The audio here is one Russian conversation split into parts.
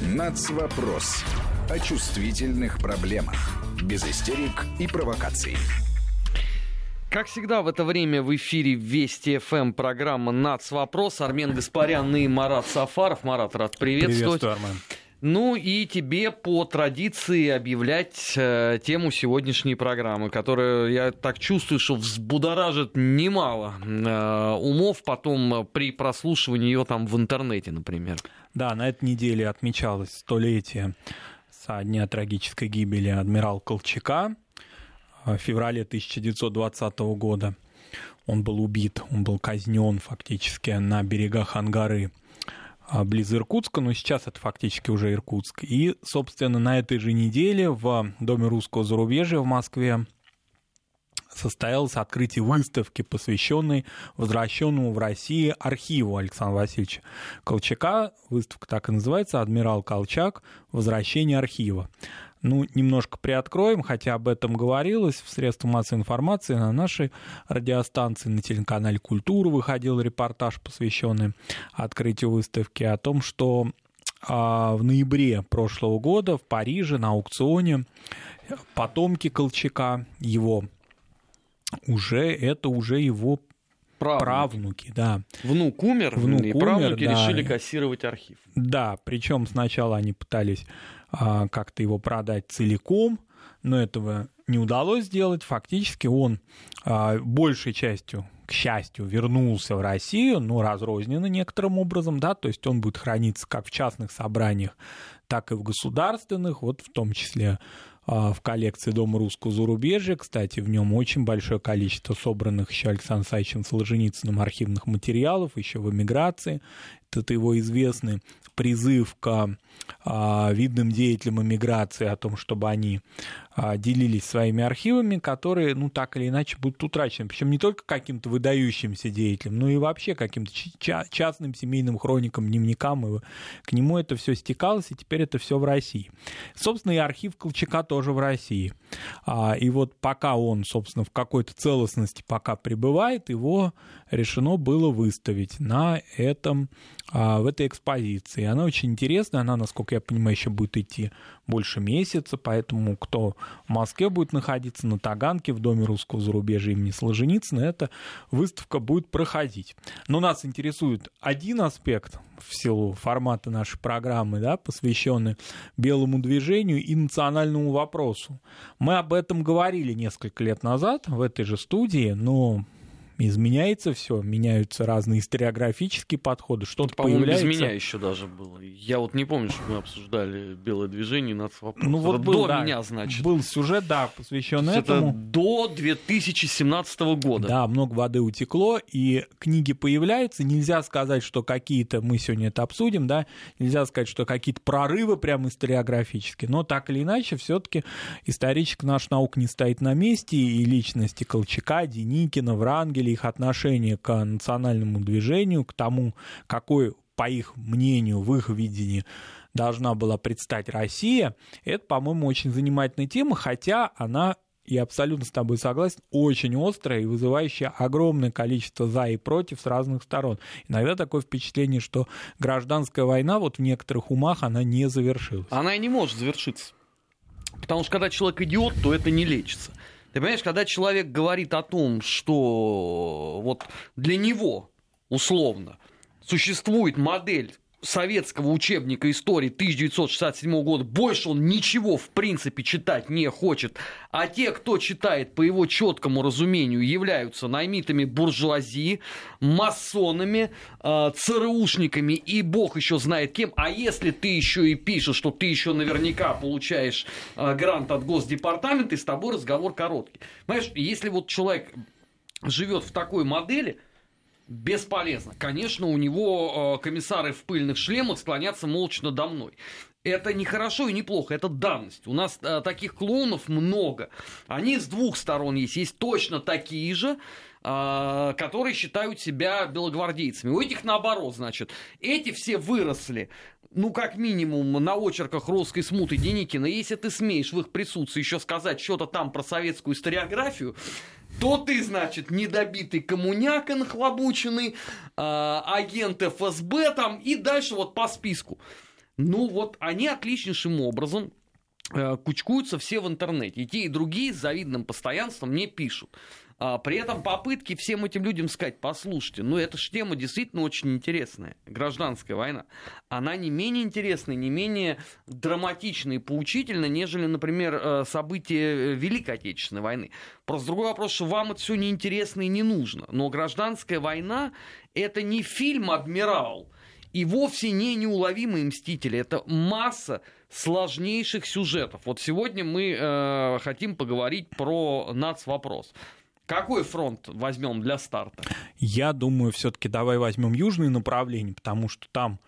Нацвопрос. О чувствительных проблемах. Без истерик и провокаций. Как всегда в это время в эфире Вести ФМ программа «Нацвопрос». Армен Гаспарян и Марат Сафаров. Марат, рад приветствовать. Приветствую, Армен. Ну и тебе по традиции объявлять э, тему сегодняшней программы, которая, я так чувствую, что взбудоражит немало э, умов потом при прослушивании ее там в интернете, например. Да, на этой неделе отмечалось столетие со дня трагической гибели адмирала Колчака в феврале 1920 года. Он был убит, он был казнен фактически на берегах Ангары близ Иркутска, но сейчас это фактически уже Иркутск. И, собственно, на этой же неделе в Доме русского зарубежья в Москве состоялось открытие выставки, посвященной возвращенному в Россию архиву Александра Васильевича Колчака. Выставка так и называется «Адмирал Колчак. Возвращение архива». Ну, немножко приоткроем, хотя об этом говорилось в средствах массовой информации, на нашей радиостанции, на телеканале «Культура» выходил репортаж, посвященный открытию выставки, о том, что а, в ноябре прошлого года в Париже на аукционе потомки Колчака, его уже, это уже его правнуки, правнуки да. Внук умер, Внук и умер, правнуки да. решили кассировать архив. Да, причем сначала они пытались а, как-то его продать целиком, но этого не удалось сделать. Фактически он а, большей частью, к счастью, вернулся в Россию, но разрозненно некоторым образом, да, то есть он будет храниться как в частных собраниях, так и в государственных, вот в том числе в коллекции Дома русского зарубежья. Кстати, в нем очень большое количество собранных еще Александром Саевичем Солженицыным архивных материалов, еще в эмиграции. Это его известный призыв к а, видным деятелям эмиграции о том, чтобы они а, делились своими архивами, которые, ну, так или иначе будут утрачены. Причем не только каким-то выдающимся деятелям, но и вообще каким-то частным семейным хроникам, дневникам. И к нему это все стекалось, и теперь это все в России. Собственно, и архив Колчака тоже в России. А, и вот пока он, собственно, в какой-то целостности пока пребывает, его решено было выставить на этом, в этой экспозиции. Она очень интересная, она, насколько я понимаю, еще будет идти больше месяца, поэтому кто в Москве будет находиться на Таганке в Доме русского зарубежья имени Солженицына, эта выставка будет проходить. Но нас интересует один аспект в силу формата нашей программы, да, посвященный белому движению и национальному вопросу. Мы об этом говорили несколько лет назад в этой же студии, но изменяется все, меняются разные историографические подходы, что-то По-моему, появляется. без меня еще даже было. Я вот не помню, что мы обсуждали белое движение и нацвопрос. Ну вот Это был, до да, меня, значит. Был сюжет, да, посвященный Это этому. до 2017 года. Да, много воды утекло, и книги появляются. Нельзя сказать, что какие-то, мы сегодня это обсудим, да, нельзя сказать, что какие-то прорывы прям историографические, но так или иначе, все-таки историческая наша наука не стоит на месте, и личности Колчака, Деникина, Врангеля, их отношение к национальному движению, к тому, какой, по их мнению, в их видении должна была предстать Россия, это, по-моему, очень занимательная тема, хотя она я абсолютно с тобой согласен, очень острая и вызывающая огромное количество за и против с разных сторон. Иногда такое впечатление, что гражданская война вот в некоторых умах она не завершилась. Она и не может завершиться. Потому что когда человек идиот, то это не лечится. Ты понимаешь, когда человек говорит о том, что вот для него, условно, существует модель советского учебника истории 1967 года, больше он ничего в принципе читать не хочет, а те, кто читает по его четкому разумению, являются наймитами буржуазии, масонами, э, ЦРУшниками и бог еще знает кем, а если ты еще и пишешь, что ты еще наверняка получаешь э, грант от Госдепартамента, и с тобой разговор короткий. Понимаешь, если вот человек живет в такой модели, бесполезно. Конечно, у него э, комиссары в пыльных шлемах склонятся молча надо мной. Это не хорошо и не плохо, это данность. У нас э, таких клоунов много. Они с двух сторон есть. Есть точно такие же, э, которые считают себя белогвардейцами. У этих наоборот, значит. Эти все выросли ну, как минимум, на очерках русской смуты Деникина, если ты смеешь в их присутствии еще сказать что-то там про советскую историографию, то ты, значит, недобитый коммуняка нахлобученный, э, агент ФСБ там и дальше вот по списку. Ну вот они отличнейшим образом э, кучкуются все в интернете. И те, и другие с завидным постоянством мне пишут. А, при этом попытки всем этим людям сказать, послушайте, ну эта же тема действительно очень интересная, гражданская война, она не менее интересная, не менее драматичная и поучительная, нежели, например, э, события Великой Отечественной войны. Просто другой вопрос, что вам это все неинтересно и не нужно. Но гражданская война это не фильм «Адмирал», и вовсе не неуловимые мстители. Это масса сложнейших сюжетов. Вот сегодня мы э, хотим поговорить про нацвопрос. Какой фронт возьмем для старта? Я думаю, все-таки давай возьмем южные направления, потому что там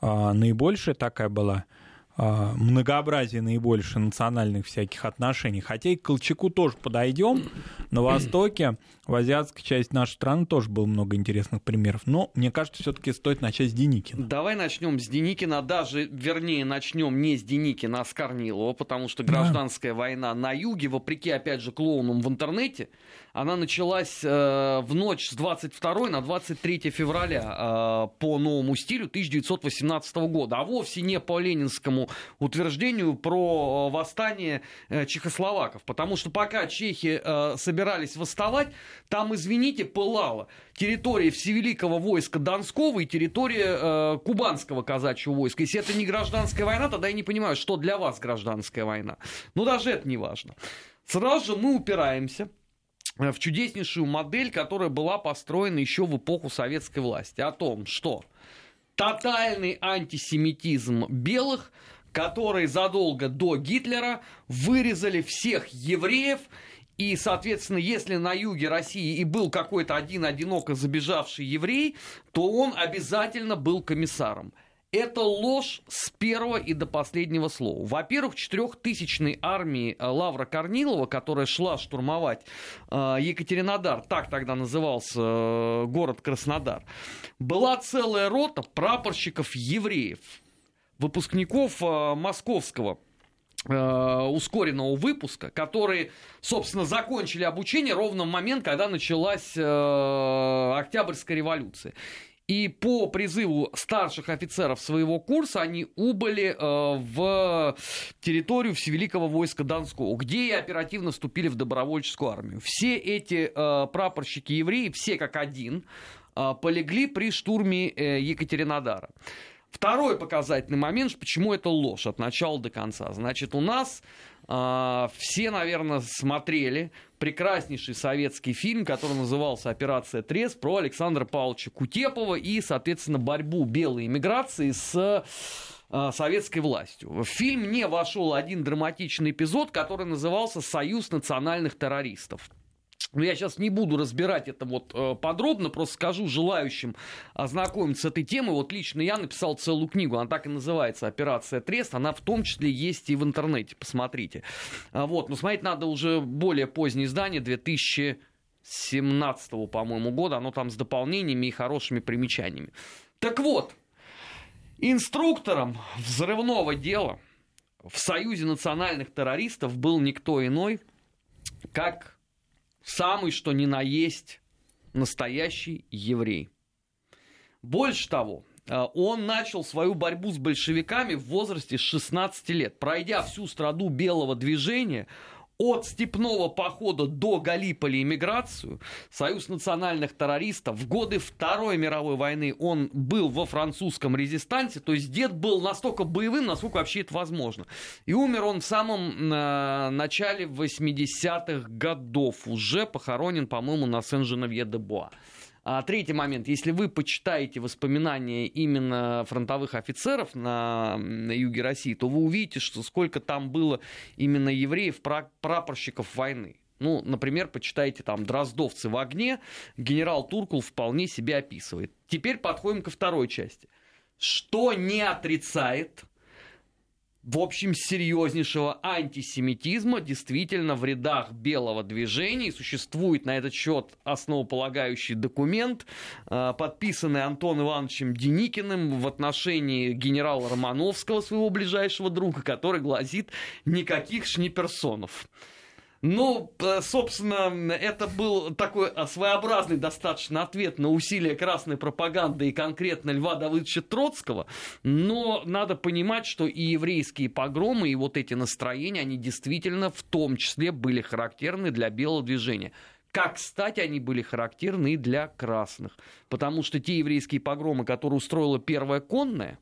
э, наибольшая такая была а, многообразие наибольшее национальных всяких отношений. Хотя и к Колчаку тоже подойдем. На Востоке, в азиатской части нашей страны тоже было много интересных примеров. Но мне кажется, все-таки стоит начать с Деникина. Давай начнем с Деникина. Даже, вернее, начнем не с Деникина, а с Корнилова, потому что гражданская да. война на юге, вопреки, опять же, клоунам в интернете, она началась э, в ночь с 22 на 23 февраля э, по новому стилю 1918 года, а вовсе не по ленинскому утверждению про э, восстание э, чехословаков. Потому что пока чехи э, собирались восставать, там, извините, пылала территория Всевеликого войска Донского и территория э, Кубанского казачьего войска. Если это не гражданская война, тогда я не понимаю, что для вас гражданская война. Но даже это не важно. Сразу же мы упираемся в чудеснейшую модель, которая была построена еще в эпоху советской власти, о том, что тотальный антисемитизм белых, которые задолго до Гитлера вырезали всех евреев, и, соответственно, если на юге России и был какой-то один одиноко забежавший еврей, то он обязательно был комиссаром. Это ложь с первого и до последнего слова. Во-первых, четырехтысячной армии э, Лавра Корнилова, которая шла штурмовать э, Екатеринодар, так тогда назывался э, город Краснодар, была целая рота прапорщиков-евреев, выпускников московского ускоренного выпуска, которые, собственно, закончили обучение ровно в момент, когда началась Октябрьская революция. И по призыву старших офицеров своего курса они убыли э, в территорию Всевеликого войска Донского, где и оперативно вступили в добровольческую армию. Все эти э, прапорщики евреи, все как один, э, полегли при штурме Екатеринодара. Второй показательный момент, почему это ложь от начала до конца. Значит, у нас э, все, наверное, смотрели прекраснейший советский фильм, который назывался «Операция Трес» про Александра Павловича Кутепова и, соответственно, борьбу белой иммиграции с э, советской властью. В фильм не вошел один драматичный эпизод, который назывался «Союз национальных террористов». Но ну, я сейчас не буду разбирать это вот э, подробно, просто скажу желающим ознакомиться с этой темой. Вот лично я написал целую книгу, она так и называется «Операция Трест», она в том числе есть и в интернете, посмотрите. А вот, но смотреть надо уже более позднее издание, 2017, по-моему, года, оно там с дополнениями и хорошими примечаниями. Так вот, инструктором взрывного дела в Союзе национальных террористов был никто иной, как самый что ни на есть настоящий еврей. Больше того, э, он начал свою борьбу с большевиками в возрасте 16 лет. Пройдя всю страду белого движения, от степного похода до Галиполи иммиграцию, Союз национальных террористов, в годы Второй мировой войны он был во французском резистансе, то есть дед был настолько боевым, насколько вообще это возможно. И умер он в самом э, начале 80-х годов, уже похоронен, по-моему, на Сен-Женевье-де-Боа. А третий момент. Если вы почитаете воспоминания именно фронтовых офицеров на, на юге России, то вы увидите, что сколько там было именно евреев, прапорщиков войны. Ну, например, почитайте там «Дроздовцы в огне», генерал Туркул вполне себя описывает. Теперь подходим ко второй части. Что не отрицает в общем, серьезнейшего антисемитизма действительно в рядах белого движения. И существует на этот счет основополагающий документ, э, подписанный Антоном Ивановичем Деникиным в отношении генерала Романовского, своего ближайшего друга, который гласит «никаких шниперсонов». Ну, собственно, это был такой своеобразный достаточно ответ на усилия красной пропаганды и конкретно Льва Давыдовича Троцкого. Но надо понимать, что и еврейские погромы, и вот эти настроения, они действительно в том числе были характерны для белого движения. Как, кстати, они были характерны и для красных. Потому что те еврейские погромы, которые устроила первая конная,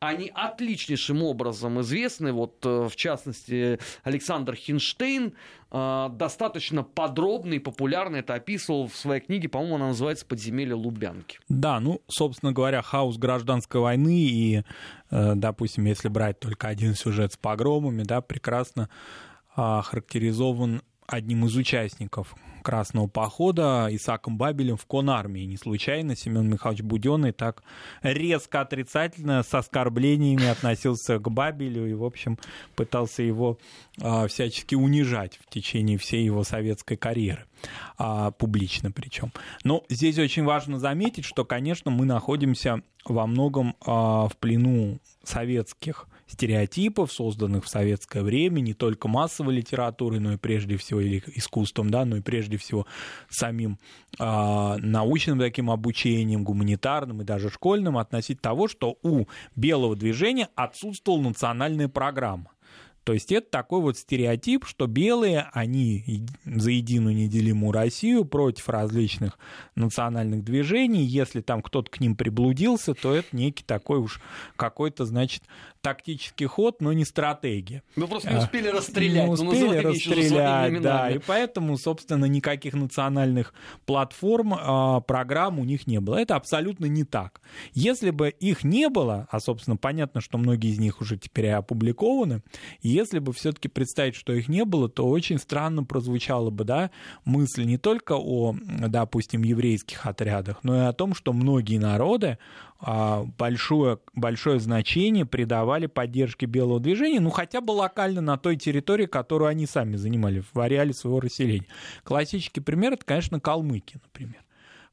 они отличнейшим образом известны. Вот, э, в частности, Александр Хинштейн э, достаточно подробно и популярно это описывал в своей книге, по-моему, она называется «Подземелье Лубянки». Да, ну, собственно говоря, хаос гражданской войны и, э, допустим, если брать только один сюжет с погромами, да, прекрасно а, характеризован одним из участников Красного похода Исаком Бабелем в конармии. Не случайно Семен Михайлович Буденный так резко отрицательно с оскорблениями относился к Бабелю и, в общем, пытался его а, всячески унижать в течение всей его советской карьеры, а, публично причем. Но здесь очень важно заметить, что, конечно, мы находимся во многом а, в плену советских стереотипов, созданных в советское время, не только массовой литературой, но и прежде всего или искусством, да, но и прежде всего самим э, научным таким обучением, гуманитарным и даже школьным относительно того, что у белого движения отсутствовала национальная программа. То есть это такой вот стереотип, что белые, они за единую неделимую Россию против различных национальных движений. Если там кто-то к ним приблудился, то это некий такой уж какой-то, значит, тактический ход, но не стратегия. Мы просто не успели расстрелять. Не успели расстрелять, да. И поэтому, собственно, никаких национальных платформ, а, программ у них не было. Это абсолютно не так. Если бы их не было, а, собственно, понятно, что многие из них уже теперь опубликованы, если бы все-таки представить, что их не было, то очень странно прозвучала бы, да, мысль не только о, допустим, еврейских отрядах, но и о том, что многие народы а, большое, большое значение придавали поддержке белого движения, ну хотя бы локально на той территории, которую они сами занимали в ареале своего расселения. Классический пример это, конечно, калмыки, например.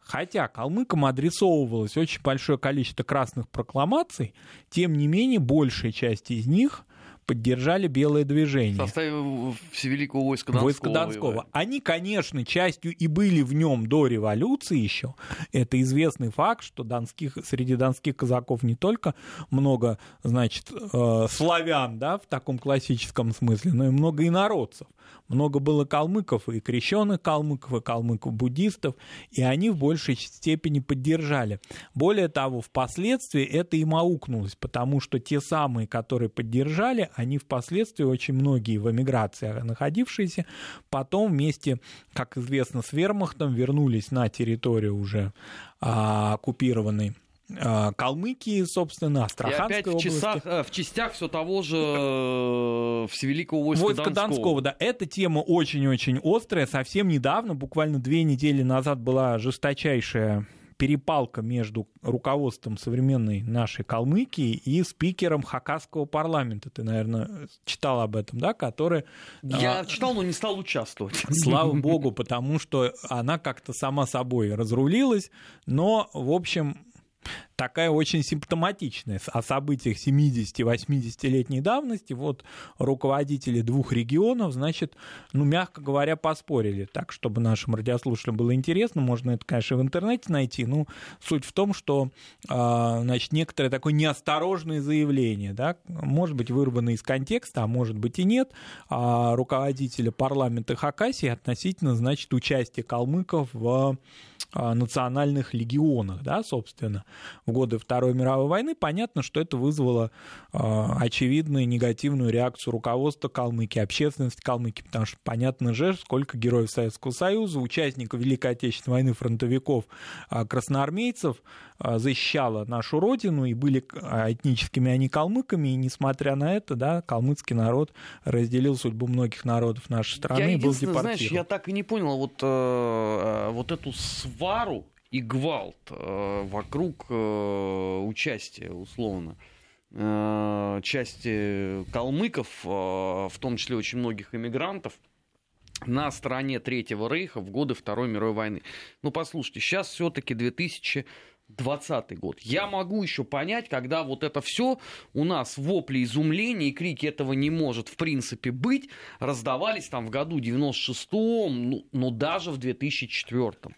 Хотя калмыкам адресовывалось очень большое количество красных прокламаций, тем не менее большая часть из них поддержали белое движение. В составе Всевеликого войска Донского. Войска Донского. Они, конечно, частью и были в нем до революции еще. Это известный факт, что донских, среди донских казаков не только много, значит, э, славян, да, в таком классическом смысле, но и много инородцев. Много было калмыков, и крещенных калмыков, и калмыков-буддистов, и они в большей степени поддержали. Более того, впоследствии это им аукнулось, потому что те самые, которые поддержали, они впоследствии, очень многие в эмиграции находившиеся, потом вместе, как известно, с вермахтом вернулись на территорию уже а, оккупированной а, Калмыкии, собственно, Астраханской и опять в, часах, э, в частях все того же э, Всевеликого войска, войска Донского. Донского. Да, эта тема очень-очень острая. Совсем недавно, буквально две недели назад, была жесточайшая перепалка между руководством современной нашей Калмыкии и спикером Хакасского парламента. Ты, наверное, читал об этом, да? Который... Я а... читал, но не стал участвовать. Слава богу, потому что она как-то сама собой разрулилась, но, в общем, такая очень симптоматичная. О событиях 70-80-летней давности вот руководители двух регионов, значит, ну, мягко говоря, поспорили. Так, чтобы нашим радиослушателям было интересно, можно это, конечно, в интернете найти. Ну, суть в том, что, а, значит, некоторое такое неосторожное заявление, да, может быть, вырвано из контекста, а может быть и нет, а руководителя парламента Хакасии относительно, значит, участия калмыков в национальных легионах, да, собственно, в годы Второй мировой войны, понятно, что это вызвало э, очевидную негативную реакцию руководства Калмыкии, общественности Калмыкии, потому что понятно же, сколько героев Советского Союза, участников Великой Отечественной войны, фронтовиков, э, красноармейцев э, защищало нашу родину, и были этническими они калмыками, и несмотря на это, да, калмыцкий народ разделил судьбу многих народов нашей страны я и был депортирован. знаешь, я так и не понял вот, э, вот эту свару и гвалт э, вокруг э, участия, условно, э, части калмыков, в том числе очень многих иммигрантов, на стороне Третьего Рейха в годы Второй мировой войны. Ну, послушайте, сейчас все-таки 2000 20 год. Я могу еще понять, когда вот это все у нас вопли изумления и крики этого не может в принципе быть, раздавались там в году 96-м, ну, ну даже в 2004-м.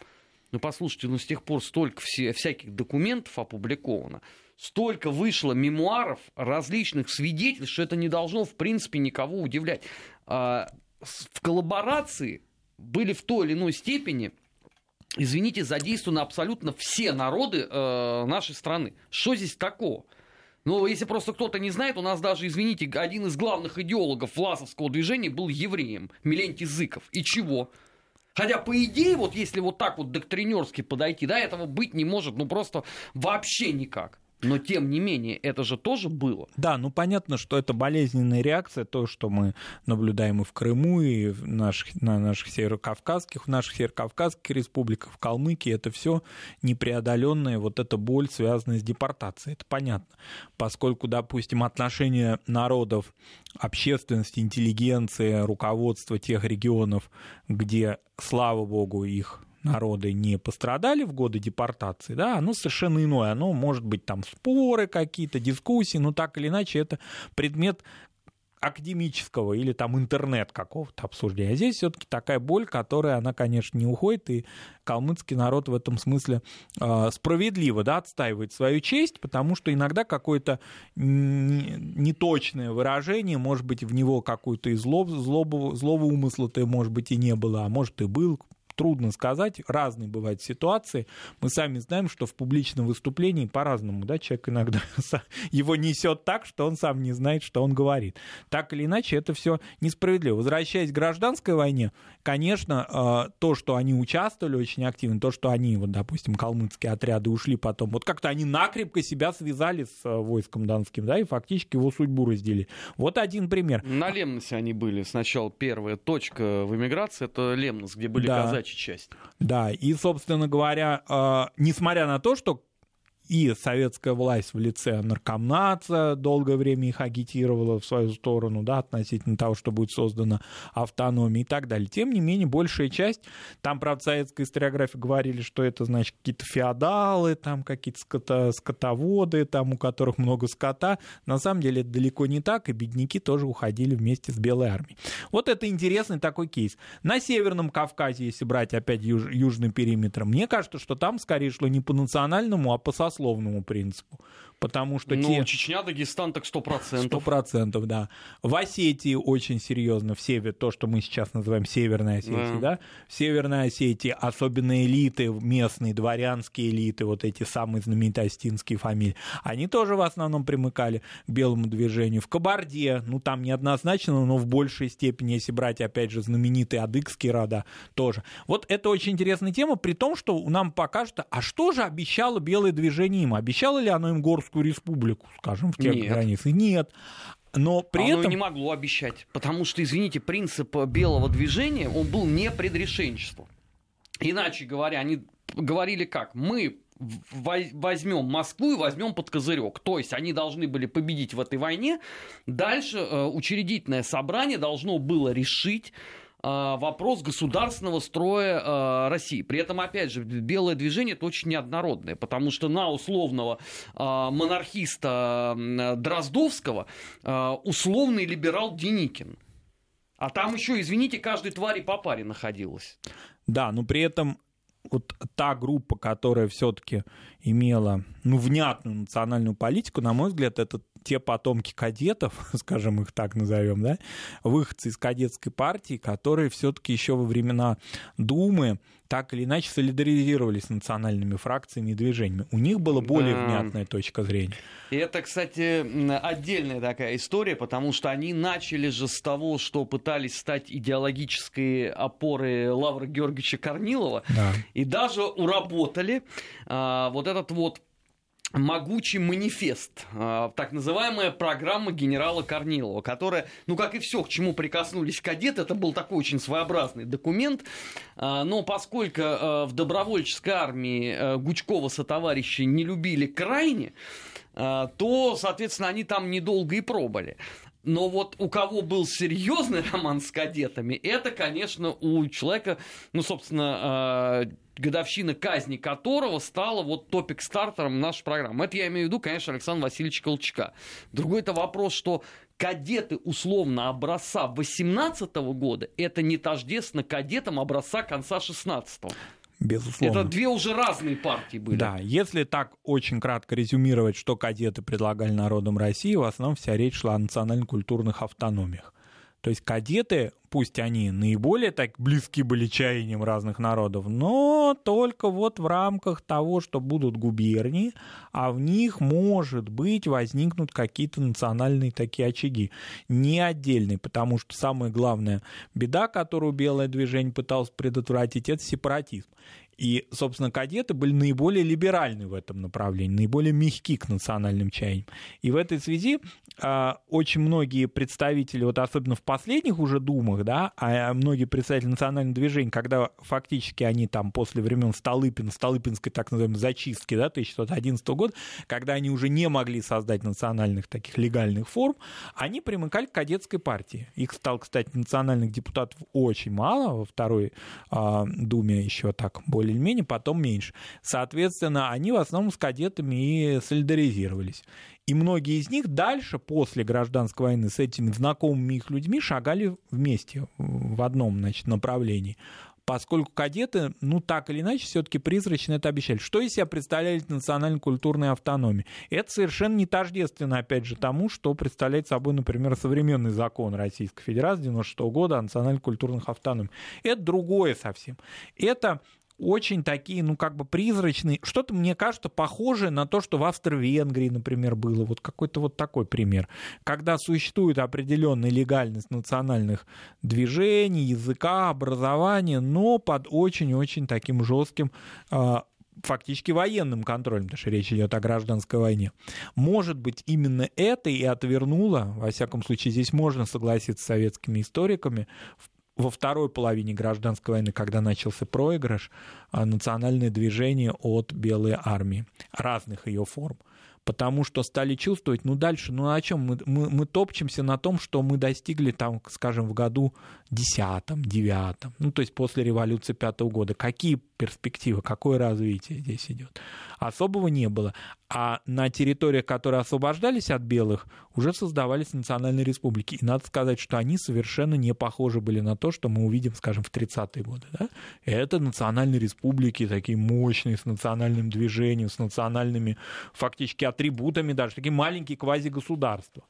Ну послушайте, ну с тех пор столько все, всяких документов опубликовано, столько вышло мемуаров различных свидетелей, что это не должно в принципе никого удивлять. А, в коллаборации были в той или иной степени извините, задействованы абсолютно все народы э, нашей страны. Что здесь такого? Ну, если просто кто-то не знает, у нас даже, извините, один из главных идеологов власовского движения был евреем, Милентий Зыков. И чего? Хотя, по идее, вот если вот так вот доктринерски подойти, да, этого быть не может, ну просто вообще никак. Но тем не менее, это же тоже было. Да, ну понятно, что это болезненная реакция, то, что мы наблюдаем и в Крыму, и в наших, на наших северокавказских, в наших северокавказских республиках, в Калмыкии, это все непреодоленная вот эта боль, связанная с депортацией. Это понятно. Поскольку, допустим, отношения народов, общественности, интеллигенции, руководства тех регионов, где, слава богу, их народы не пострадали в годы депортации, да, оно совершенно иное. Оно может быть там споры какие-то, дискуссии, но так или иначе это предмет академического или там интернет какого-то обсуждения. А здесь все-таки такая боль, которая, она, конечно, не уходит, и калмыцкий народ в этом смысле э, справедливо да, отстаивает свою честь, потому что иногда какое-то неточное выражение, может быть, в него какую-то и злоб, злобу, злого умысла-то, может быть, и не было, а может, и был, трудно сказать, разные бывают ситуации. Мы сами знаем, что в публичном выступлении по-разному, да, человек иногда его несет так, что он сам не знает, что он говорит. Так или иначе, это все несправедливо. Возвращаясь к гражданской войне, конечно, э, то, что они участвовали очень активно, то, что они, вот, допустим, калмыцкие отряды ушли потом, вот как-то они накрепко себя связали с э, войском донским, да, и фактически его судьбу разделили. Вот один пример. На Лемносе они были. Сначала первая точка в эмиграции, это Лемнос, где были да. казачьи часть. Да, и, собственно говоря, э, несмотря на то, что и советская власть в лице наркомнаца долгое время их агитировала в свою сторону, да, относительно того, что будет создана автономия и так далее. Тем не менее, большая часть, там, правда, советская историография говорили, что это, значит, какие-то феодалы, там какие-то ското, скотоводы, там, у которых много скота. На самом деле это далеко не так, и бедняки тоже уходили вместе с Белой армией. Вот это интересный такой кейс. На Северном Кавказе, если брать опять юж, южный периметр, мне кажется, что там скорее шло не по национальному, а по сословному сословному принципу. Потому что ну, те... Чечня, Дагестан, так сто процентов. Сто процентов, да. В Осетии очень серьезно, в север, то, что мы сейчас называем Северной Осетией, да. да? В Северной Осетии особенно элиты, местные дворянские элиты, вот эти самые знаменитые астинские фамилии, они тоже в основном примыкали к белому движению. В Кабарде, ну там неоднозначно, но в большей степени, если брать, опять же, знаменитые адыгские рода, тоже. Вот это очень интересная тема, при том, что нам покажут, а что же обещало белое движение им? Обещало ли оно им горстку Чеченскую республику, скажем, в тех Нет. границах. Нет. Но при Оно этом... не могло обещать, потому что, извините, принцип белого движения, он был не предрешенчество. Иначе говоря, они говорили как? Мы возьмем Москву и возьмем под козырек. То есть они должны были победить в этой войне. Дальше э, учредительное собрание должно было решить, вопрос государственного строя а, России. При этом, опять же, белое движение это очень неоднородное, потому что на условного а, монархиста Дроздовского условный либерал Деникин. А там еще, извините, каждой твари по паре находилась. Да, но при этом вот та группа, которая все-таки имела ну, внятную национальную политику, на мой взгляд, это те потомки кадетов, скажем их так назовем, да, выходцы из кадетской партии, которые все-таки еще во времена Думы так или иначе солидаризировались с национальными фракциями и движениями. У них была более да. внятная точка зрения. И это, кстати, отдельная такая история, потому что они начали же с того, что пытались стать идеологической опорой Лавра Георгиевича Корнилова, да. и даже уработали а, вот этот вот могучий манифест, а, так называемая программа генерала Корнилова, которая, ну как и все, к чему прикоснулись кадеты, это был такой очень своеобразный документ, а, но поскольку а, в добровольческой армии Гучкова со товарищи не любили крайне, то, соответственно, они там недолго и пробыли. Но вот у кого был серьезный роман с кадетами, это, конечно, у человека, ну, собственно, э, годовщина казни которого стала вот топик-стартером нашей программы. Это я имею в виду, конечно, Александра Васильевича Колчака. Другой это вопрос, что кадеты условно образца 18 года, это не тождественно кадетам образца конца 16 -го. Безусловно. Это две уже разные партии были. Да, если так очень кратко резюмировать, что кадеты предлагали народам России, в основном вся речь шла о национально-культурных автономиях. То есть кадеты, пусть они наиболее так близки были чаяниям разных народов, но только вот в рамках того, что будут губернии, а в них, может быть, возникнут какие-то национальные такие очаги. Не отдельные, потому что самая главная беда, которую белое движение пыталось предотвратить, это сепаратизм. И, собственно, кадеты были наиболее либеральны в этом направлении, наиболее мягки к национальным чаяниям. И в этой связи э, очень многие представители, вот особенно в последних уже думах, да, а многие представители национального движения, когда фактически они там после времен Столыпина, Столыпинской так называемой зачистки, да, 1911 года, когда они уже не могли создать национальных таких легальных форм, они примыкали к кадетской партии. Их стало, кстати, национальных депутатов очень мало, во второй э, думе еще так более менее, потом меньше. Соответственно, они в основном с кадетами и солидаризировались. И многие из них дальше, после гражданской войны, с этими знакомыми их людьми шагали вместе в одном значит, направлении поскольку кадеты, ну так или иначе, все-таки призрачно это обещали. Что из себя представляет национально-культурная автономия? Это совершенно не тождественно, опять же, тому, что представляет собой, например, современный закон Российской Федерации 96 года о национально-культурных автономиях. Это другое совсем. Это очень такие, ну, как бы призрачные. Что-то, мне кажется, похожее на то, что в Австро-Венгрии, например, было. Вот какой-то вот такой пример. Когда существует определенная легальность национальных движений, языка, образования, но под очень-очень таким жестким а, фактически военным контролем, потому что речь идет о гражданской войне. Может быть, именно это и отвернуло, во всяком случае, здесь можно согласиться с советскими историками, во второй половине гражданской войны, когда начался проигрыш, а, национальное движение от Белой армии, разных ее форм потому что стали чувствовать, ну дальше, ну о чем мы, мы, мы топчемся на том, что мы достигли там, скажем, в году десятом, девятом, ну то есть после революции пятого года. Какие перспективы, какое развитие здесь идет? Особого не было. А на территориях, которые освобождались от белых, уже создавались национальные республики. И надо сказать, что они совершенно не похожи были на то, что мы увидим, скажем, в 30-е годы. Да? Это национальные республики, такие мощные, с национальным движением, с национальными фактически атрибутами даже, такие маленькие квазигосударства.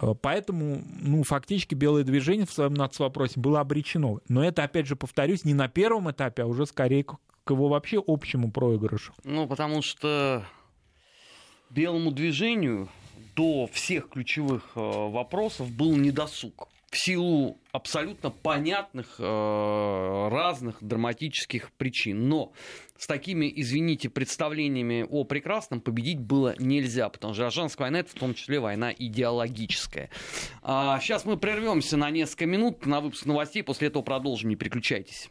Э, поэтому, ну, фактически белое движение в своем нацвопросе было обречено. Но это, опять же, повторюсь, не на первом этапе, а уже скорее к, его вообще общему проигрышу. Ну, потому что белому движению до всех ключевых э, вопросов был недосуг в силу абсолютно понятных э, разных драматических причин. Но с такими, извините, представлениями о прекрасном победить было нельзя, потому что гражданская война это в том числе война идеологическая. А сейчас мы прервемся на несколько минут на выпуск новостей, после этого продолжим, не переключайтесь.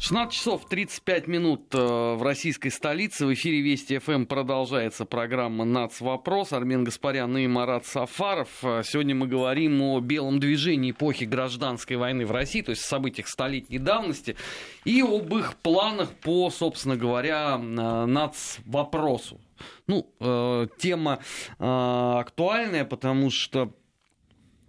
16 часов 35 минут э, в российской столице. В эфире Вести ФМ продолжается программа «Нац. Вопрос». Армен Гаспарян и Марат Сафаров. Э, сегодня мы говорим о белом движении эпохи гражданской войны в России, то есть событиях столетней давности, и об их планах по, собственно говоря, э, нац. Вопросу. Ну, тема актуальная, потому что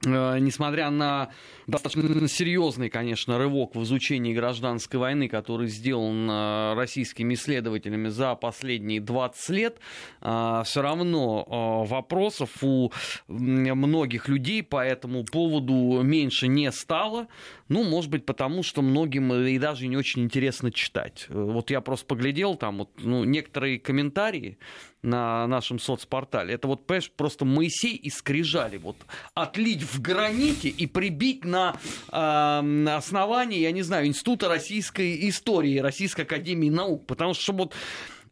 несмотря на достаточно серьезный, конечно, рывок в изучении гражданской войны, который сделан э, российскими исследователями за последние 20 лет, э, все равно э, вопросов у многих людей по этому поводу меньше не стало. Ну, может быть, потому что многим и даже не очень интересно читать. Вот я просто поглядел там вот, ну, некоторые комментарии на нашем соцпортале. Это вот, понимаешь, просто Моисей и скрижали. Вот отлить в граните и прибить на э, основании, я не знаю, Института российской истории, Российской академии наук, потому что чтобы вот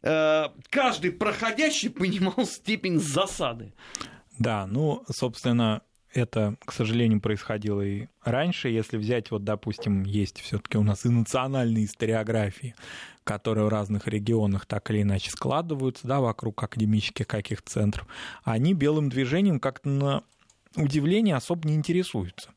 э, каждый проходящий понимал степень засады. Да, ну, собственно, это, к сожалению, происходило и раньше. Если взять, вот, допустим, есть все-таки у нас и национальные историографии, которые в разных регионах так или иначе складываются, да, вокруг академических каких-то центров, они белым движением как-то на удивление особо не интересуются.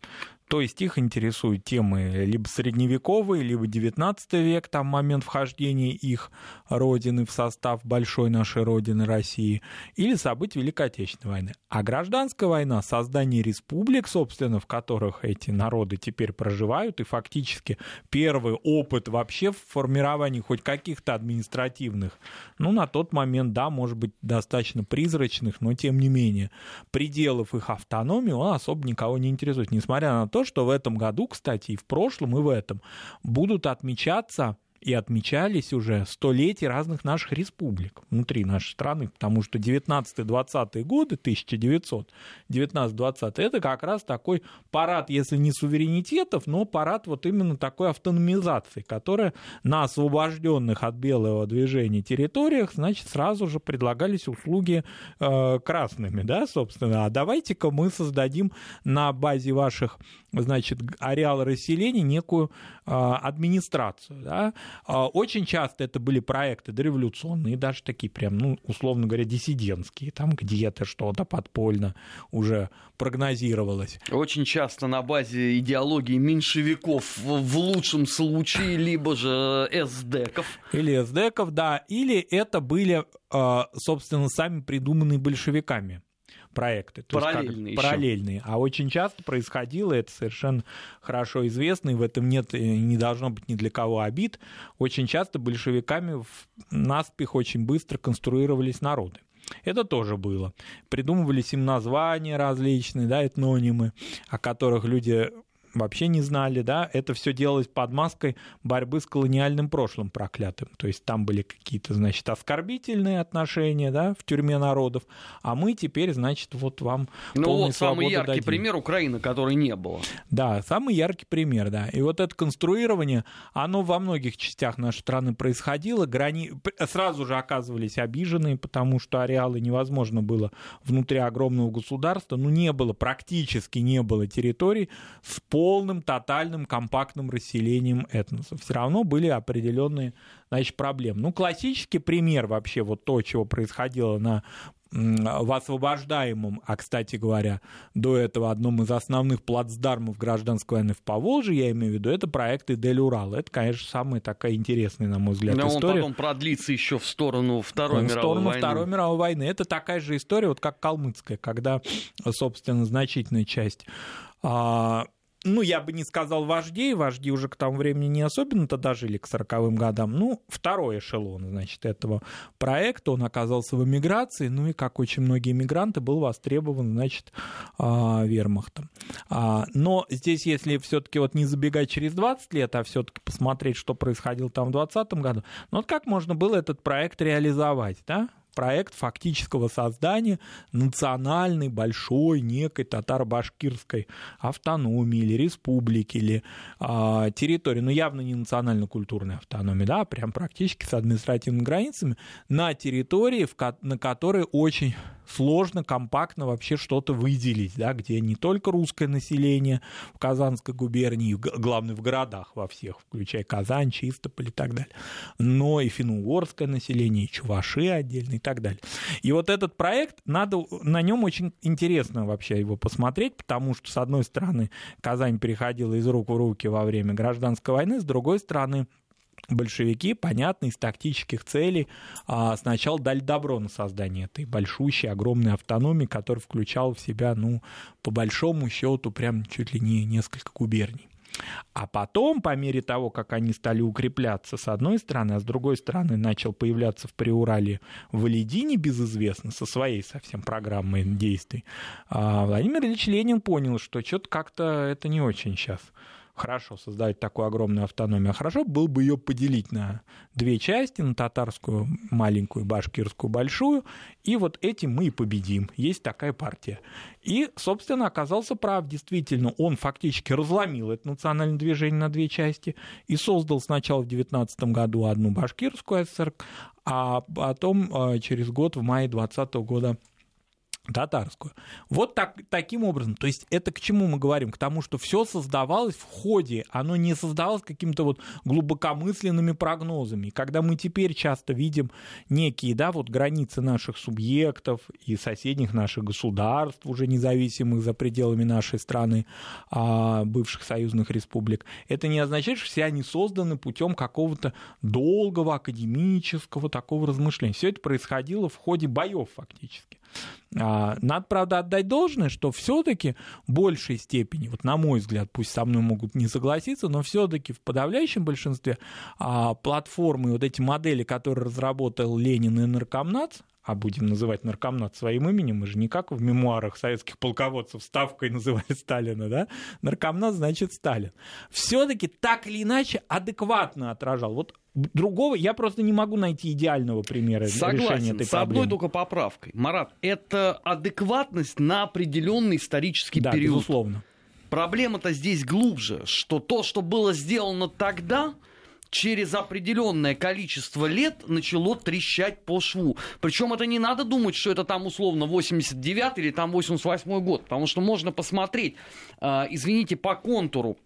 То есть их интересуют темы либо средневековые, либо 19 век, там момент вхождения их родины в состав большой нашей родины России, или события Великой Отечественной войны. А гражданская война, создание республик, собственно, в которых эти народы теперь проживают, и фактически первый опыт вообще в формировании хоть каких-то административных, ну, на тот момент, да, может быть, достаточно призрачных, но тем не менее, пределов их автономии он особо никого не интересует, несмотря на то, что в этом году, кстати, и в прошлом, и в этом будут отмечаться и отмечались уже столетия разных наших республик внутри нашей страны, потому что 19-20 годы, 1919-20, это как раз такой парад, если не суверенитетов, но парад вот именно такой автономизации, которая на освобожденных от белого движения территориях, значит, сразу же предлагались услуги э, красными, да, собственно, а давайте-ка мы создадим на базе ваших, значит, ареала расселения некую э, администрацию, да, очень часто это были проекты дореволюционные, даже такие прям, ну, условно говоря, диссидентские, там где-то что-то подпольно уже прогнозировалось. Очень часто на базе идеологии меньшевиков в лучшем случае, либо же эсдеков. Или эсдеков, да, или это были, а, собственно, сами придуманные большевиками проекты. То параллельные. Есть, как, параллельные. А очень часто происходило, это совершенно хорошо известно, и в этом нет, не должно быть ни для кого обид, очень часто большевиками в наспех очень быстро конструировались народы. Это тоже было. Придумывались им названия различные, да, этнонимы, о которых люди вообще не знали, да, это все делалось под маской борьбы с колониальным прошлым проклятым. То есть там были какие-то, значит, оскорбительные отношения, да, в тюрьме народов, а мы теперь, значит, вот вам Ну вот самый яркий дадим. пример Украины, которой не было. Да, самый яркий пример, да. И вот это конструирование, оно во многих частях нашей страны происходило, грани... сразу же оказывались обиженные, потому что ареалы невозможно было внутри огромного государства, ну не было, практически не было территорий с полным, тотальным, компактным расселением этносов. Все равно были определенные значит, проблемы. Ну, классический пример вообще вот то, чего происходило на в освобождаемом, а, кстати говоря, до этого одном из основных плацдармов гражданской войны в Поволжье, я имею в виду, это проекты Дель Урал. Это, конечно, самая такая интересная, на мой взгляд, Но история. он потом продлится еще в сторону Второй он мировой в сторону войны. Второй мировой войны. Это такая же история, вот как калмыцкая, когда, собственно, значительная часть а, ну, я бы не сказал вождей, вожди уже к тому времени не особенно-то дожили к 40-м годам. Ну, второй эшелон, значит, этого проекта, он оказался в эмиграции, ну и, как очень многие эмигранты, был востребован, значит, а, вермахтом. А, но здесь, если все таки вот не забегать через 20 лет, а все таки посмотреть, что происходило там в 20 году, ну вот как можно было этот проект реализовать, да? Проект фактического создания национальной большой некой татаро-башкирской автономии или республики или а, территории, но ну, явно не национально-культурной автономии, да, прям практически с административными границами на территории, в, на которой очень сложно компактно вообще что-то выделить, да, где не только русское население в Казанской губернии, главное в городах во всех, включая Казань, Чистополь и так далее, но и финно-угорское население, и чуваши отдельно и так далее. И вот этот проект, надо на нем очень интересно вообще его посмотреть, потому что, с одной стороны, Казань переходила из рук в руки во время гражданской войны, с другой стороны, большевики, понятно, из тактических целей а, сначала дали добро на создание этой большущей, огромной автономии, которая включала в себя, ну, по большому счету, прям чуть ли не несколько губерний. А потом, по мере того, как они стали укрепляться с одной стороны, а с другой стороны начал появляться в Приурале Валедине безызвестно со своей совсем программой действий, а Владимир Ильич Ленин понял, что что-то как-то это не очень сейчас хорошо создать такую огромную автономию, а хорошо было бы ее поделить на две части, на татарскую маленькую, башкирскую большую, и вот этим мы и победим. Есть такая партия. И, собственно, оказался прав. Действительно, он фактически разломил это национальное движение на две части и создал сначала в 19 году одну башкирскую ССР, а потом через год, в мае 20 года, татарскую. Вот так, таким образом. То есть это к чему мы говорим? К тому, что все создавалось в ходе, оно не создавалось какими-то вот глубокомысленными прогнозами. когда мы теперь часто видим некие, да, вот границы наших субъектов и соседних наших государств, уже независимых за пределами нашей страны, а, бывших союзных республик, это не означает, что все они созданы путем какого-то долгого академического такого размышления. Все это происходило в ходе боев фактически. А, надо, правда, отдать должное, что все-таки в большей степени, вот на мой взгляд, пусть со мной могут не согласиться, но все-таки в подавляющем большинстве а, платформы, вот эти модели, которые разработал Ленин и Наркомнат, а будем называть наркомнат своим именем, мы же не как в мемуарах советских полководцев ставкой называли Сталина, да? Наркомнат значит Сталин. Все-таки так или иначе адекватно отражал. Вот другого я просто не могу найти идеального примера Согласен, решения этой с проблемы. одной только поправкой. Марат, это адекватность на определенный исторический да, период. безусловно. Проблема-то здесь глубже, что то, что было сделано тогда, через определенное количество лет начало трещать по шву. Причем это не надо думать, что это там условно 89 или там 88 год, потому что можно посмотреть, э, извините, по контуру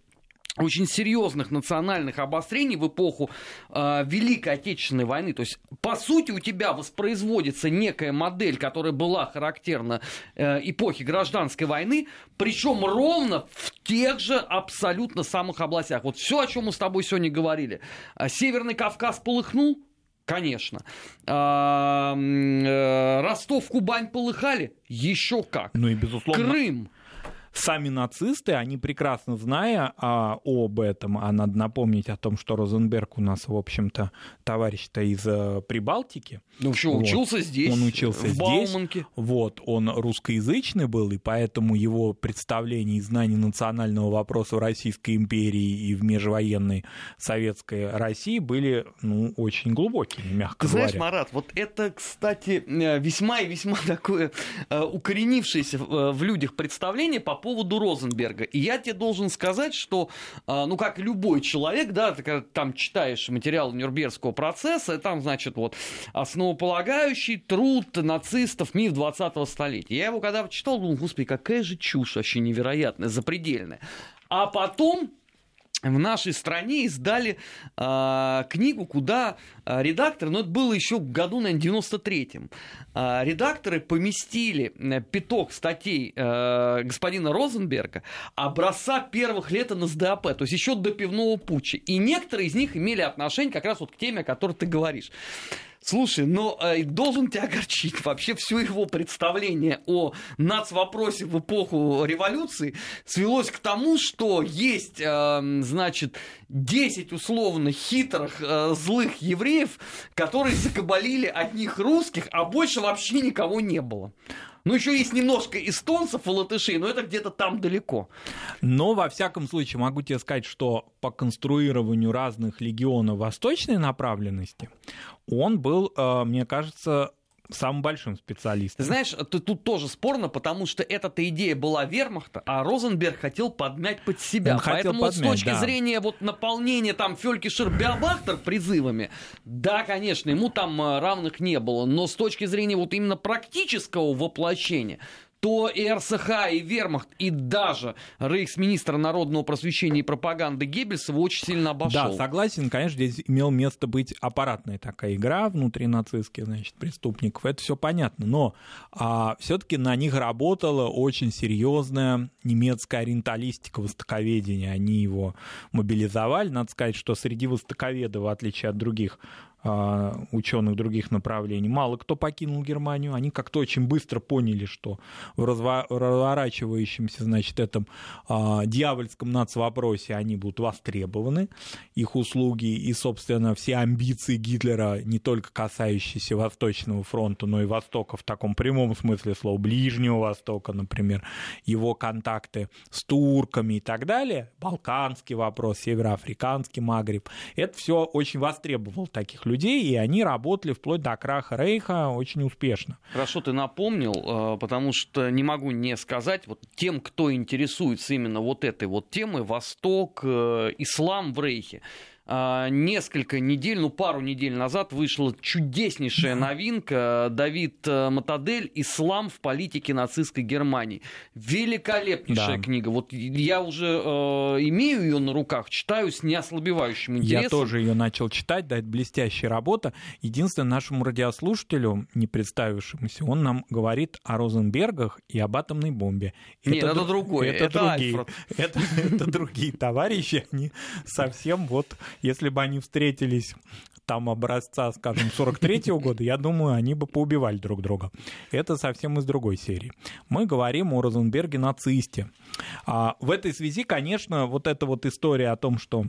очень серьезных национальных обострений в эпоху э, Великой Отечественной войны. То есть, по сути, у тебя воспроизводится некая модель, которая была характерна э, эпохе гражданской войны, причем ровно в тех же абсолютно самых областях. Вот все, о чем мы с тобой сегодня говорили. А Северный Кавказ полыхнул, Конечно. А, э, Ростов, Кубань полыхали? Еще как. Ну и безусловно. Крым сами нацисты, они прекрасно зная а, об этом, а надо напомнить о том, что Розенберг у нас, в общем-то, товарищ-то из а, Прибалтики. Ну что, вот. учился здесь, Он учился в здесь. Бауманке. Вот, он русскоязычный был, и поэтому его представление и знание национального вопроса в Российской империи и в межвоенной советской России были, ну, очень глубокие, мягко Ты говоря. знаешь, Марат, вот это, кстати, э, весьма и весьма такое э, укоренившееся в людях представление по поводу Розенберга. И я тебе должен сказать, что, ну, как любой человек, да, ты когда там читаешь материал Нюрнбергского процесса, там, значит, вот, основополагающий труд нацистов миф 20-го столетия. Я его когда читал, думал, господи, какая же чушь вообще невероятная, запредельная. А потом в нашей стране издали э, книгу, куда э, редакторы, ну это было еще в году, наверное, 93-м, э, редакторы поместили э, пяток статей э, господина Розенберга образца первых лет НСДАП, то есть еще до пивного путча. И некоторые из них имели отношение как раз вот к теме, о которой ты говоришь. Слушай, но э, должен тебя огорчить. Вообще все его представление о нацвопросе в эпоху революции свелось к тому, что есть, э, значит, 10 условно хитрых, э, злых евреев, которые закабалили одних русских, а больше вообще никого не было. Ну, еще есть немножко эстонцев и латышей, но это где-то там далеко. Но, во всяком случае, могу тебе сказать, что по конструированию разных легионов восточной направленности он был, э, мне кажется, самым большим специалистом. Знаешь, ты, тут тоже спорно, потому что эта-то идея была вермахта, а Розенберг хотел подмять под себя. Он Поэтому подмять, с точки да. зрения вот наполнения там Фелькишер Биобахтер призывами, да, конечно, ему там э, равных не было, но с точки зрения вот именно практического воплощения, то и РСХ, и Вермахт, и даже рейхсминистр народного просвещения и пропаганды Геббельс его очень сильно обошел. Да, согласен, конечно, здесь имел место быть аппаратная такая игра внутри нацистских, значит, преступников, это все понятно, но а, все-таки на них работала очень серьезная немецкая ориенталистика, востоковедение, они его мобилизовали, надо сказать, что среди востоковедов, в отличие от других ученых других направлений. Мало кто покинул Германию. Они как-то очень быстро поняли, что в разворачивающемся, значит, этом а, дьявольском нацвопросе они будут востребованы, их услуги и, собственно, все амбиции Гитлера, не только касающиеся Восточного фронта, но и Востока в таком прямом смысле слова, Ближнего Востока, например, его контакты с турками и так далее, балканский вопрос, североафриканский Магриб, это все очень востребовал таких людей, и они работали вплоть до краха Рейха очень успешно. Хорошо, ты напомнил, э, потому что не могу не сказать, вот тем, кто интересуется именно вот этой вот темой, Восток, э, ислам в Рейхе, несколько недель, ну пару недель назад вышла чудеснейшая новинка Давид э, Матадель «Ислам в политике нацистской Германии». Великолепнейшая Да. книга. Вот я уже э, имею ее на руках, читаю с неослабевающим интересом. Я тоже ее начал читать, да, это блестящая работа. Единственное, нашему радиослушателю, не представившемуся, он нам говорит о Розенбергах и об атомной бомбе. Нет, это дру- другое, Это, это другие. Альфред. Это, это другие товарищи, они совсем вот, если бы они встретились там образца, скажем, 43-го года, я думаю, они бы поубивали друг друга. Это совсем из другой серии. Мы говорим о Розенберге-нацисте. А в этой связи, конечно, вот эта вот история о том, что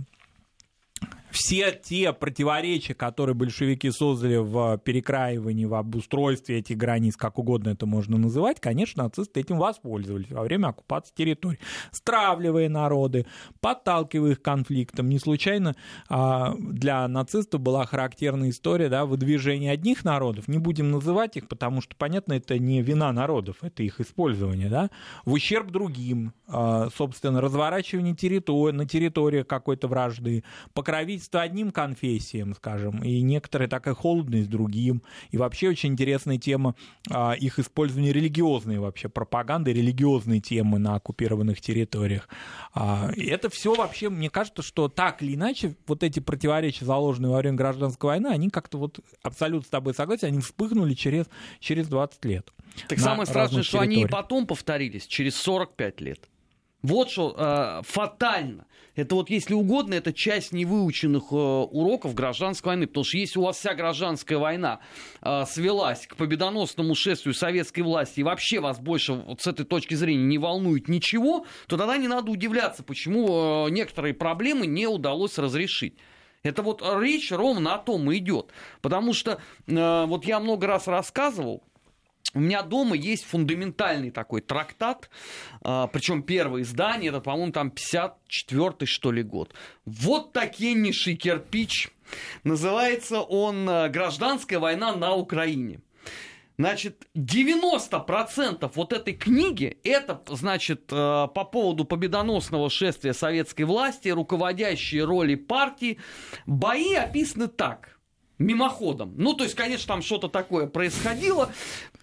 все те противоречия, которые большевики создали в перекраивании, в обустройстве этих границ, как угодно это можно называть, конечно, нацисты этим воспользовались во время оккупации территорий, стравливая народы, подталкивая их к конфликтам. Не случайно а, для нацистов была характерная история да, выдвижения одних народов, не будем называть их, потому что, понятно, это не вина народов, это их использование, да, в ущерб другим, а, собственно, разворачивание территории, на территории какой-то вражды, покровительство одним конфессиям, скажем, и некоторая такая холодность другим. И вообще очень интересная тема а, их использования религиозной вообще пропаганды, религиозной темы на оккупированных территориях. А, и это все вообще, мне кажется, что так или иначе, вот эти противоречия, заложенные во время гражданской войны, они как-то вот абсолютно с тобой согласен, они вспыхнули через, через 20 лет. Так самое страшное, что они и потом повторились через 45 лет. Вот что э, фатально. Это вот, если угодно, это часть невыученных э, уроков гражданской войны. Потому что если у вас вся гражданская война э, свелась к победоносному шествию советской власти, и вообще вас больше вот с этой точки зрения не волнует ничего, то тогда не надо удивляться, почему э, некоторые проблемы не удалось разрешить. Это вот речь ровно о том и идет. Потому что э, вот я много раз рассказывал, у меня дома есть фундаментальный такой трактат, причем первое издание, это, по-моему, там 54-й, что ли, год. Вот такеннейший кирпич. Называется он э, «Гражданская война на Украине». Значит, 90% вот этой книги, это, значит, э, по поводу победоносного шествия советской власти, руководящие роли партии, бои описаны так, мимоходом. Ну, то есть, конечно, там что-то такое происходило,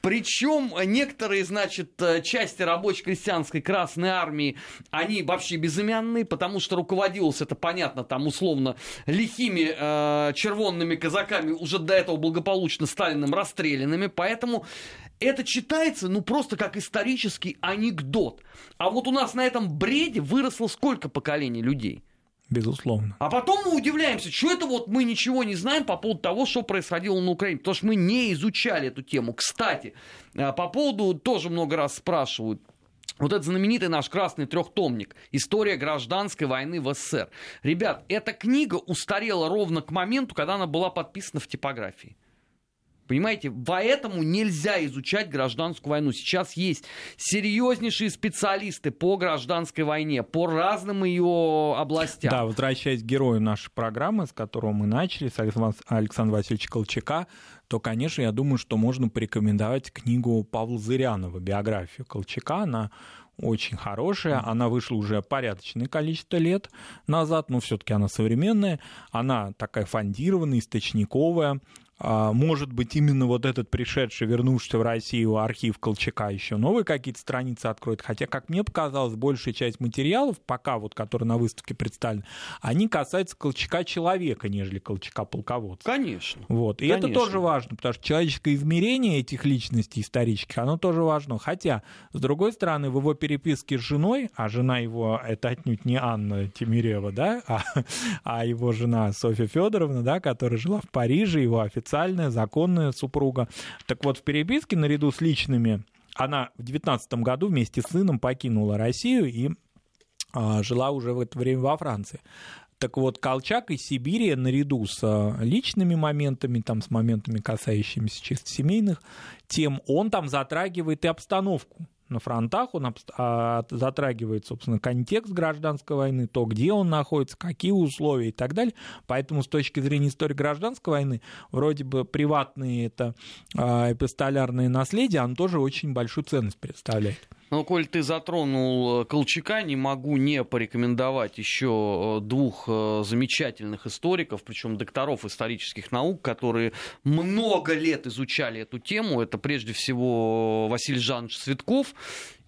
причем некоторые, значит, э, части рабоче-крестьянской Красной Армии, они вообще безымянные, потому что руководилось это, понятно, там условно лихими э, червонными казаками, уже до этого благополучно Сталиным расстрелянными, поэтому это читается, ну, просто как исторический анекдот. А вот у нас на этом бреде выросло сколько поколений людей? Безусловно. А потом мы удивляемся, что это вот мы ничего не знаем по поводу того, что происходило на Украине, потому что мы не изучали эту тему. Кстати, а, по поводу тоже много раз спрашивают. Вот этот знаменитый наш красный трехтомник «История гражданской войны в СССР». Ребят, эта книга устарела ровно к моменту, когда она была подписана в типографии. Понимаете, поэтому нельзя изучать гражданскую войну. Сейчас есть серьезнейшие специалисты по гражданской войне, по разным ее областям. Да, возвращаясь к герою нашей программы, с которого мы начали, с Александра Васильевича Колчака, то, конечно, я думаю, что можно порекомендовать книгу Павла Зырянова, биографию Колчака. Она очень хорошая, она вышла уже порядочное количество лет назад, но все-таки она современная, она такая фондированная, источниковая, может быть, именно вот этот пришедший, вернувшийся в Россию архив Колчака еще новые какие-то страницы откроет. Хотя, как мне показалось, большая часть материалов, пока вот, которые на выставке представлены, они касаются Колчака человека, нежели Колчака полководца. Конечно. Вот. И Конечно. это тоже важно, потому что человеческое измерение этих личностей исторических, оно тоже важно. Хотя, с другой стороны, в его переписке с женой, а жена его, это отнюдь не Анна Тимирева, да, а, а его жена Софья Федоровна, да, которая жила в Париже, его официальная, законная супруга. Так вот, в переписке наряду с личными она в 19 году вместе с сыном покинула Россию и а, жила уже в это время во Франции. Так вот, Колчак из Сибири наряду с а, личными моментами, там, с моментами, касающимися чисто семейных тем, он там затрагивает и обстановку на фронтах, он а, затрагивает, собственно, контекст гражданской войны, то, где он находится, какие условия и так далее. Поэтому с точки зрения истории гражданской войны, вроде бы приватные это а, эпистолярное наследие, оно тоже очень большую ценность представляет. Ну, коль ты затронул э, Колчака, не могу не порекомендовать еще э, двух э, замечательных историков, причем докторов исторических наук, которые много лет изучали эту тему. Это прежде всего Василий Жанович Цветков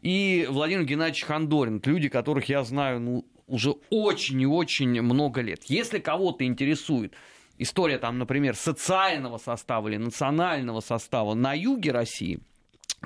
и Владимир Геннадьевич Хандорин. Люди, которых я знаю ну, уже очень и очень много лет. Если кого-то интересует история, там, например, социального состава или национального состава на юге России –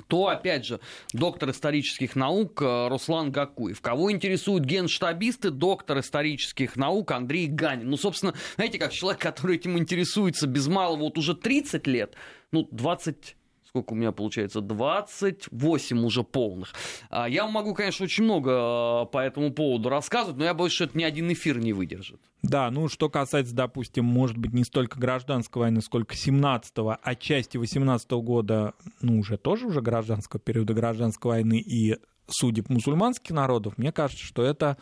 то, опять же, доктор исторических наук э, Руслан Гакуев. Кого интересуют генштабисты, доктор исторических наук Андрей Ганин. Ну, собственно, знаете, как человек, который этим интересуется без малого вот уже 30 лет, ну, 20 сколько у меня получается, 28 уже полных. А, я могу, конечно, очень много э, по этому поводу рассказывать, но я боюсь, что это ни один эфир не выдержит. Да, ну что касается, допустим, может быть, не столько гражданской войны, сколько 17-го, а части 18-го года, ну, уже тоже уже гражданского периода гражданской войны и судеб мусульманских народов, мне кажется, что это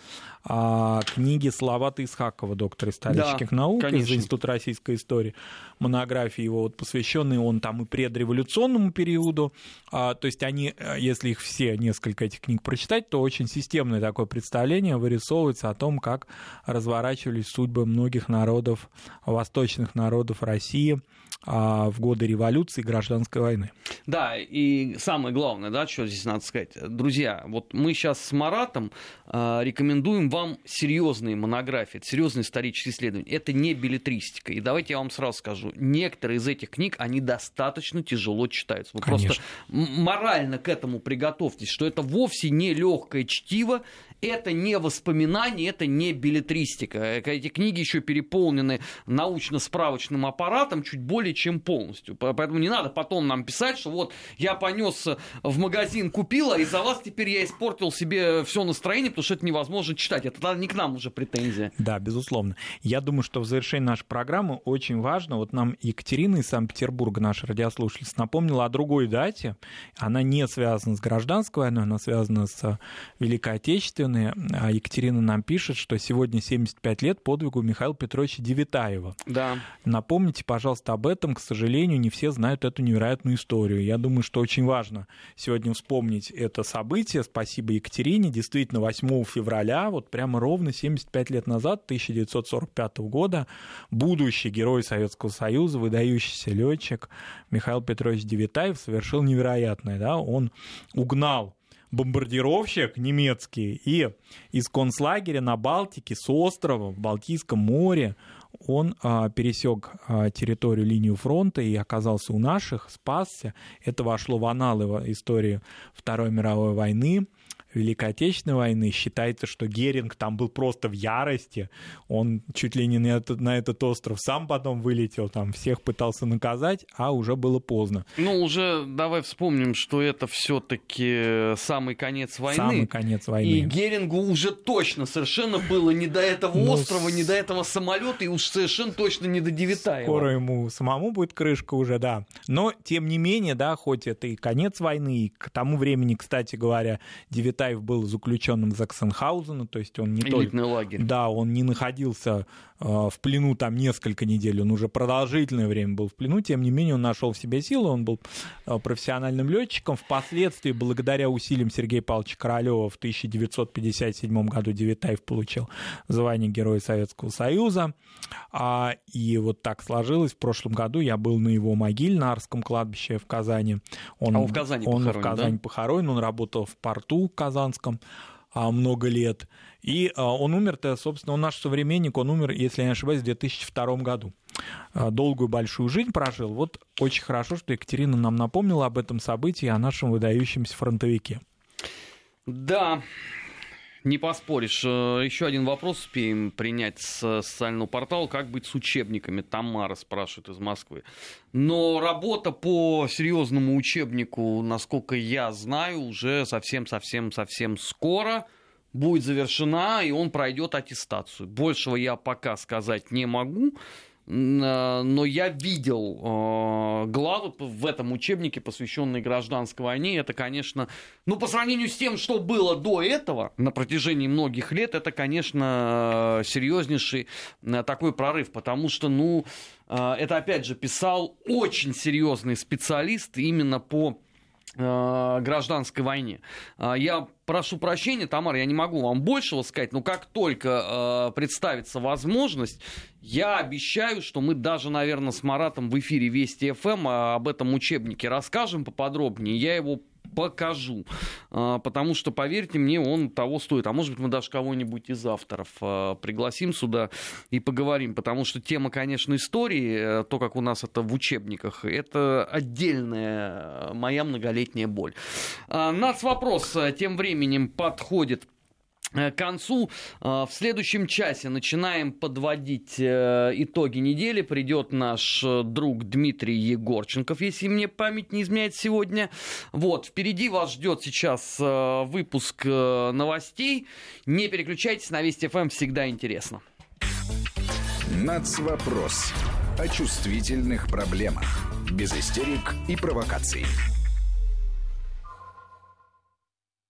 а, книги Славата Исхакова, доктора исторических да, наук конечно. из Института российской истории, монографии его вот, посвященные он там и предреволюционному периоду, а, то есть они, э, если их все, несколько этих книг прочитать, то очень системное такое представление вырисовывается о том, как разворачивались судьбы многих народов, восточных народов России в годы революции и гражданской войны. Да, и самое главное, да, что здесь надо сказать, друзья, вот мы сейчас с Маратом э, рекомендуем вам серьезные монографии, серьезные исторические исследования. Это не билетристика. И давайте я вам сразу скажу, некоторые из этих книг, они достаточно тяжело читаются. Вы Конечно. просто морально к этому приготовьтесь, что это вовсе не легкое чтиво, это не воспоминания, это не билетристика. Эти книги еще переполнены научно-справочным аппаратом чуть более чем полностью. Поэтому не надо потом нам писать, что вот я понес в магазин, купил, а из-за вас теперь я испортил себе все настроение, потому что это невозможно читать. Это не к нам уже претензия. Да, безусловно. Я думаю, что в завершении нашей программы очень важно, вот нам Екатерина из Санкт-Петербурга, наша радиослушательница, напомнила о другой дате. Она не связана с гражданской войной, она связана с Великой Отечественной а Екатерина нам пишет, что сегодня 75 лет подвигу Михаила Петровича Девитаева. Да. Напомните, пожалуйста, об этом. К сожалению, не все знают эту невероятную историю. Я думаю, что очень важно сегодня вспомнить это событие. Спасибо Екатерине. Действительно, 8 февраля, вот прямо ровно 75 лет назад, 1945 года, будущий герой Советского Союза, выдающийся летчик Михаил Петрович Девитаев совершил невероятное. Да? Он угнал бомбардировщик немецкий, и из концлагеря на Балтике с острова в Балтийском море он а, пересек а, территорию линию фронта и оказался у наших, спасся. Это вошло в аналы истории Второй мировой войны. Великой Отечественной войны. Считается, что Геринг там был просто в ярости. Он чуть ли не на этот, на этот остров сам потом вылетел, там всех пытался наказать, а уже было поздно. Ну, уже давай вспомним, что это все-таки самый конец войны. Самый конец войны. И Герингу уже точно совершенно было не до этого ну, острова, не до этого самолета, и уж совершенно точно не до Девятаева. Скоро ему самому будет крышка уже, да. Но, тем не менее, да, хоть это и конец войны, и к тому времени, кстати говоря, Девятаев Цветаев был заключенным Заксенхаузена, то есть он не Элитный только... лагерь. Да, он не находился в плену там несколько недель, он уже продолжительное время был в плену, тем не менее он нашел в себе силы, он был э, профессиональным летчиком. Впоследствии, благодаря усилиям Сергея Павловича Королева, в 1957 году Девятаев получил звание Героя Советского Союза. А, и вот так сложилось. В прошлом году я был на его могиле на Арском кладбище в Казани. Он, а он в Казани он похоронен, в Казани да? похоронен, он работал в порту Казанском а, много лет. И а, он умер-то, собственно, он наш современник, он умер, если я не ошибаюсь, в 2002 году. А, долгую большую жизнь прожил. Вот очень хорошо, что Екатерина нам напомнила об этом событии, о нашем выдающемся фронтовике. Да, не поспоришь. Э, Еще один вопрос успеем принять с социального портала. Как быть с учебниками? Тамара спрашивает из Москвы. Но работа по серьезному учебнику, насколько я знаю, уже совсем-совсем-совсем скоро будет завершена, и он пройдет аттестацию. Большего я пока сказать не могу. Э, но я видел э, главу в этом учебнике, посвященной гражданской войне. Это, конечно, ну, по сравнению с тем, что было до этого, на протяжении многих лет, это, конечно, э, серьезнейший такой прорыв, потому что, ну, это, опять же, писал очень серьезный специалист именно по гражданской войне. Э, я прошу прощения, Тамара, я не могу вам большего сказать, но как только э, представится возможность, я обещаю, что мы даже, наверное, с Маратом в эфире Вести ФМ эм, об этом учебнике расскажем поподробнее. Я его покажу. А, потому что, поверьте мне, он того стоит. А может быть, мы даже кого-нибудь из авторов а, пригласим сюда и поговорим. Потому что тема, конечно, истории, э, то, как у нас это в учебниках, это отдельная моя многолетняя боль. А, Нац вопрос э, тем временем подходит Э, к концу. Э, в следующем часе начинаем подводить э, итоги недели. Придет наш друг Дмитрий Егорченков, если мне память не изменяет сегодня. Вот, впереди вас ждет сейчас выпуск новостей. Не переключайтесь, на Вести ФМ всегда интересно. Нацвопрос о чувствительных проблемах. Без истерик и провокаций.